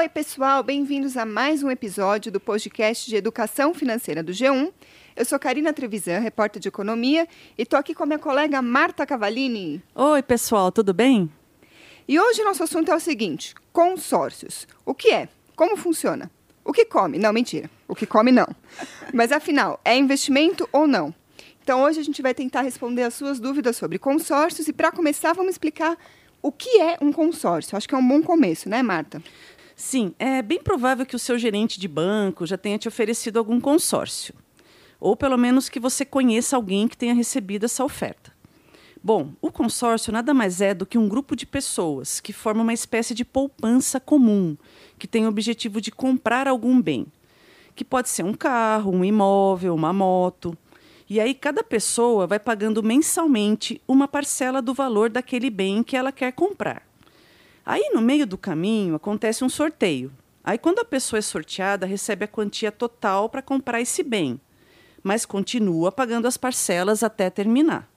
Oi, pessoal, bem-vindos a mais um episódio do podcast de Educação Financeira do G1. Eu sou Karina Trevisan, repórter de economia, e estou aqui com a minha colega Marta Cavalini. Oi, pessoal, tudo bem? E hoje nosso assunto é o seguinte: consórcios. O que é? Como funciona? O que come? Não, mentira. O que come, não. Mas afinal, é investimento ou não? Então hoje a gente vai tentar responder as suas dúvidas sobre consórcios e para começar vamos explicar o que é um consórcio. Acho que é um bom começo, né, Marta? Sim, é bem provável que o seu gerente de banco já tenha te oferecido algum consórcio. Ou pelo menos que você conheça alguém que tenha recebido essa oferta. Bom, o consórcio nada mais é do que um grupo de pessoas que forma uma espécie de poupança comum, que tem o objetivo de comprar algum bem, que pode ser um carro, um imóvel, uma moto. E aí cada pessoa vai pagando mensalmente uma parcela do valor daquele bem que ela quer comprar. Aí no meio do caminho acontece um sorteio. Aí quando a pessoa é sorteada, recebe a quantia total para comprar esse bem, mas continua pagando as parcelas até terminar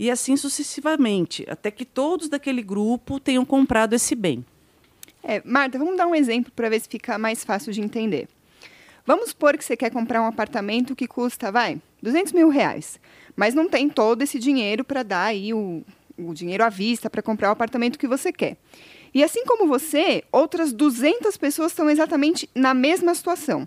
e assim sucessivamente, até que todos daquele grupo tenham comprado esse bem. É, Marta, vamos dar um exemplo para ver se fica mais fácil de entender. Vamos supor que você quer comprar um apartamento que custa, vai, 200 mil reais, mas não tem todo esse dinheiro para dar aí o, o dinheiro à vista para comprar o apartamento que você quer. E assim como você, outras 200 pessoas estão exatamente na mesma situação.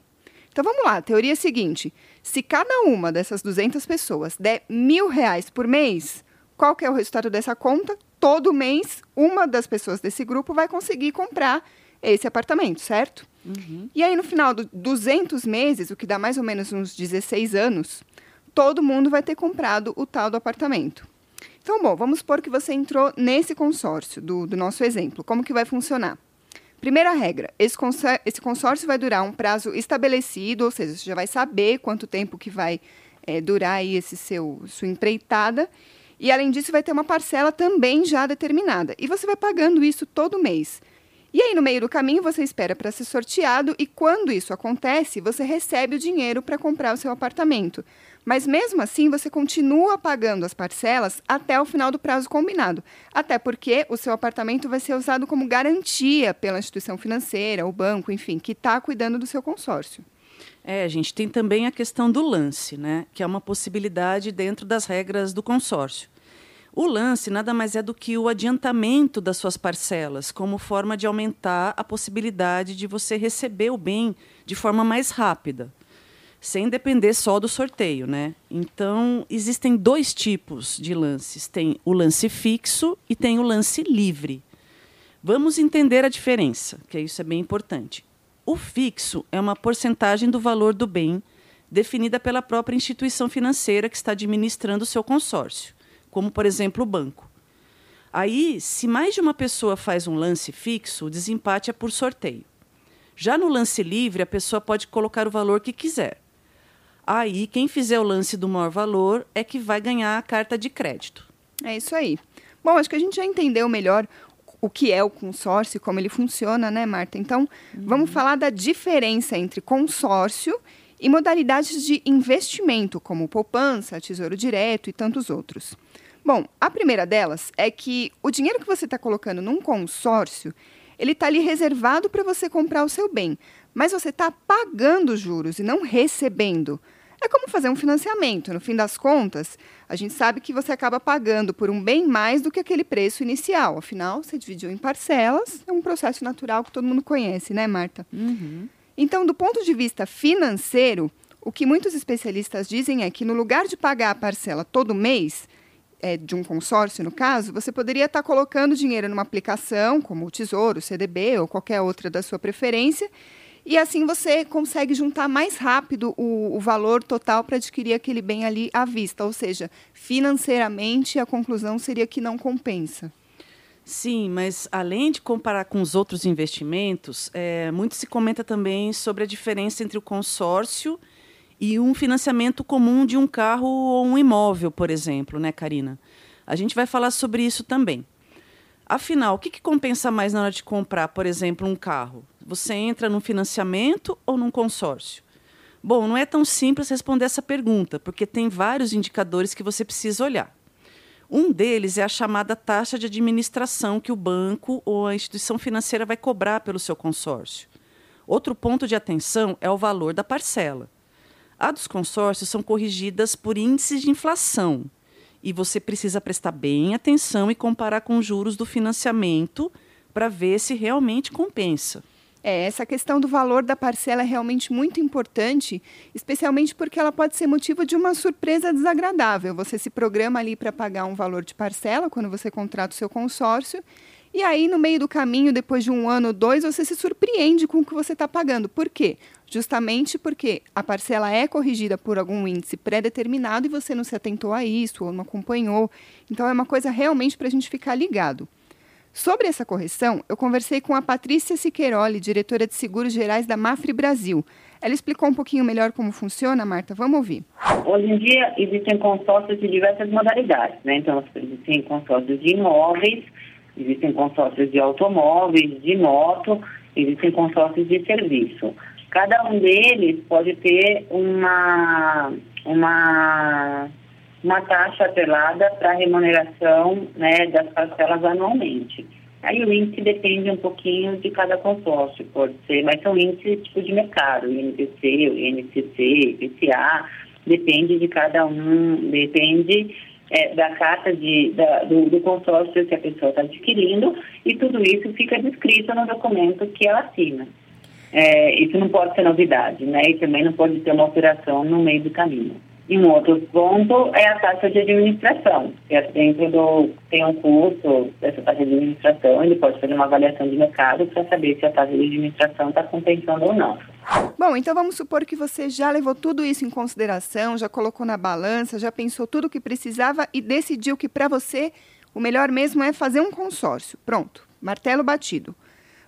Então vamos lá, a teoria é a seguinte: se cada uma dessas 200 pessoas der mil reais por mês, qual que é o resultado dessa conta? Todo mês, uma das pessoas desse grupo vai conseguir comprar esse apartamento, certo? Uhum. E aí, no final dos 200 meses, o que dá mais ou menos uns 16 anos, todo mundo vai ter comprado o tal do apartamento. Então, bom, vamos supor que você entrou nesse consórcio do, do nosso exemplo. Como que vai funcionar? Primeira regra: esse, esse consórcio vai durar um prazo estabelecido, ou seja, você já vai saber quanto tempo que vai é, durar aí esse seu sua empreitada. E além disso, vai ter uma parcela também já determinada. E você vai pagando isso todo mês. E aí, no meio do caminho, você espera para ser sorteado e quando isso acontece, você recebe o dinheiro para comprar o seu apartamento. Mas mesmo assim, você continua pagando as parcelas até o final do prazo combinado. Até porque o seu apartamento vai ser usado como garantia pela instituição financeira, o banco, enfim, que está cuidando do seu consórcio. É, gente tem também a questão do lance, né? Que é uma possibilidade dentro das regras do consórcio. O lance nada mais é do que o adiantamento das suas parcelas, como forma de aumentar a possibilidade de você receber o bem de forma mais rápida sem depender só do sorteio, né? Então, existem dois tipos de lances. Tem o lance fixo e tem o lance livre. Vamos entender a diferença, que isso é bem importante. O fixo é uma porcentagem do valor do bem definida pela própria instituição financeira que está administrando o seu consórcio, como, por exemplo, o banco. Aí, se mais de uma pessoa faz um lance fixo, o desempate é por sorteio. Já no lance livre, a pessoa pode colocar o valor que quiser. Aí, quem fizer o lance do maior valor é que vai ganhar a carta de crédito. É isso aí. Bom, acho que a gente já entendeu melhor o que é o consórcio e como ele funciona, né, Marta? Então, uhum. vamos falar da diferença entre consórcio e modalidades de investimento, como poupança, tesouro direto e tantos outros. Bom, a primeira delas é que o dinheiro que você está colocando num consórcio, ele está ali reservado para você comprar o seu bem, mas você está pagando juros e não recebendo. É como fazer um financiamento. No fim das contas, a gente sabe que você acaba pagando por um bem mais do que aquele preço inicial. Afinal, você dividiu em parcelas. É um processo natural que todo mundo conhece, né, Marta? Uhum. Então, do ponto de vista financeiro, o que muitos especialistas dizem é que no lugar de pagar a parcela todo mês, é, de um consórcio, no caso, você poderia estar colocando dinheiro numa aplicação, como o Tesouro, o CDB ou qualquer outra da sua preferência, e assim você consegue juntar mais rápido o, o valor total para adquirir aquele bem ali à vista. Ou seja, financeiramente a conclusão seria que não compensa. Sim, mas além de comparar com os outros investimentos, é, muito se comenta também sobre a diferença entre o consórcio e um financiamento comum de um carro ou um imóvel, por exemplo, né, Karina? A gente vai falar sobre isso também. Afinal, o que, que compensa mais na hora de comprar, por exemplo, um carro? Você entra num financiamento ou num consórcio? Bom, não é tão simples responder essa pergunta, porque tem vários indicadores que você precisa olhar. Um deles é a chamada taxa de administração que o banco ou a instituição financeira vai cobrar pelo seu consórcio. Outro ponto de atenção é o valor da parcela. A dos consórcios são corrigidas por índices de inflação. E você precisa prestar bem atenção e comparar com os juros do financiamento para ver se realmente compensa. É, essa questão do valor da parcela é realmente muito importante, especialmente porque ela pode ser motivo de uma surpresa desagradável. Você se programa ali para pagar um valor de parcela quando você contrata o seu consórcio, e aí no meio do caminho, depois de um ano ou dois, você se surpreende com o que você está pagando. Por quê? Justamente porque a parcela é corrigida por algum índice pré-determinado e você não se atentou a isso ou não acompanhou. Então é uma coisa realmente para a gente ficar ligado. Sobre essa correção, eu conversei com a Patrícia Siqueiroli, diretora de Seguros Gerais da Mafre Brasil. Ela explicou um pouquinho melhor como funciona, Marta. Vamos ouvir. Hoje em dia existem consórcios de diversas modalidades, né? Então, existem consórcios de imóveis, existem consórcios de automóveis, de moto, existem consórcios de serviço. Cada um deles pode ter uma, uma uma taxa atrelada para remuneração né, das parcelas anualmente. Aí o índice depende um pouquinho de cada consórcio, pode ser, mas são índices tipo de mercado, o INPC, o INCC, IPCA, depende de cada um, depende é, da carta de, da, do, do, consórcio que a pessoa está adquirindo e tudo isso fica descrito no documento que ela assina. É, isso não pode ser novidade, né? E também não pode ter uma alteração no meio do caminho. E um outro ponto é a taxa de administração, que é dentro do tem um curso dessa taxa de administração, ele pode fazer uma avaliação de mercado para saber se a taxa de administração está compensando ou não. Bom, então vamos supor que você já levou tudo isso em consideração, já colocou na balança, já pensou tudo o que precisava e decidiu que para você o melhor mesmo é fazer um consórcio. Pronto, martelo batido.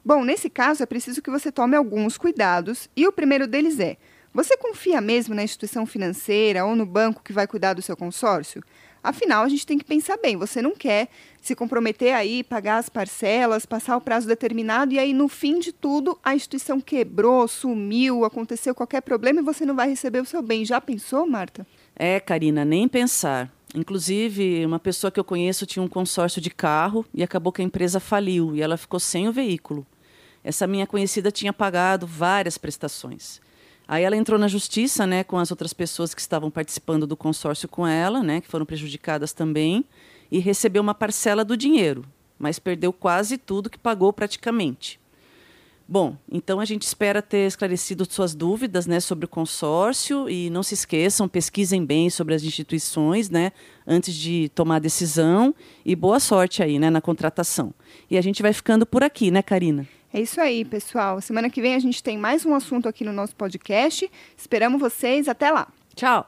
Bom, nesse caso é preciso que você tome alguns cuidados e o primeiro deles é você confia mesmo na instituição financeira ou no banco que vai cuidar do seu consórcio? Afinal, a gente tem que pensar bem. Você não quer se comprometer aí, pagar as parcelas, passar o prazo determinado e aí, no fim de tudo, a instituição quebrou, sumiu, aconteceu qualquer problema e você não vai receber o seu bem. Já pensou, Marta? É, Karina, nem pensar. Inclusive, uma pessoa que eu conheço tinha um consórcio de carro e acabou que a empresa faliu e ela ficou sem o veículo. Essa minha conhecida tinha pagado várias prestações. Aí ela entrou na justiça, né, com as outras pessoas que estavam participando do consórcio com ela, né, que foram prejudicadas também, e recebeu uma parcela do dinheiro, mas perdeu quase tudo que pagou praticamente. Bom, então a gente espera ter esclarecido suas dúvidas, né, sobre o consórcio e não se esqueçam, pesquisem bem sobre as instituições, né, antes de tomar a decisão e boa sorte aí, né, na contratação. E a gente vai ficando por aqui, né, Karina? É isso aí, pessoal. Semana que vem a gente tem mais um assunto aqui no nosso podcast. Esperamos vocês. Até lá. Tchau.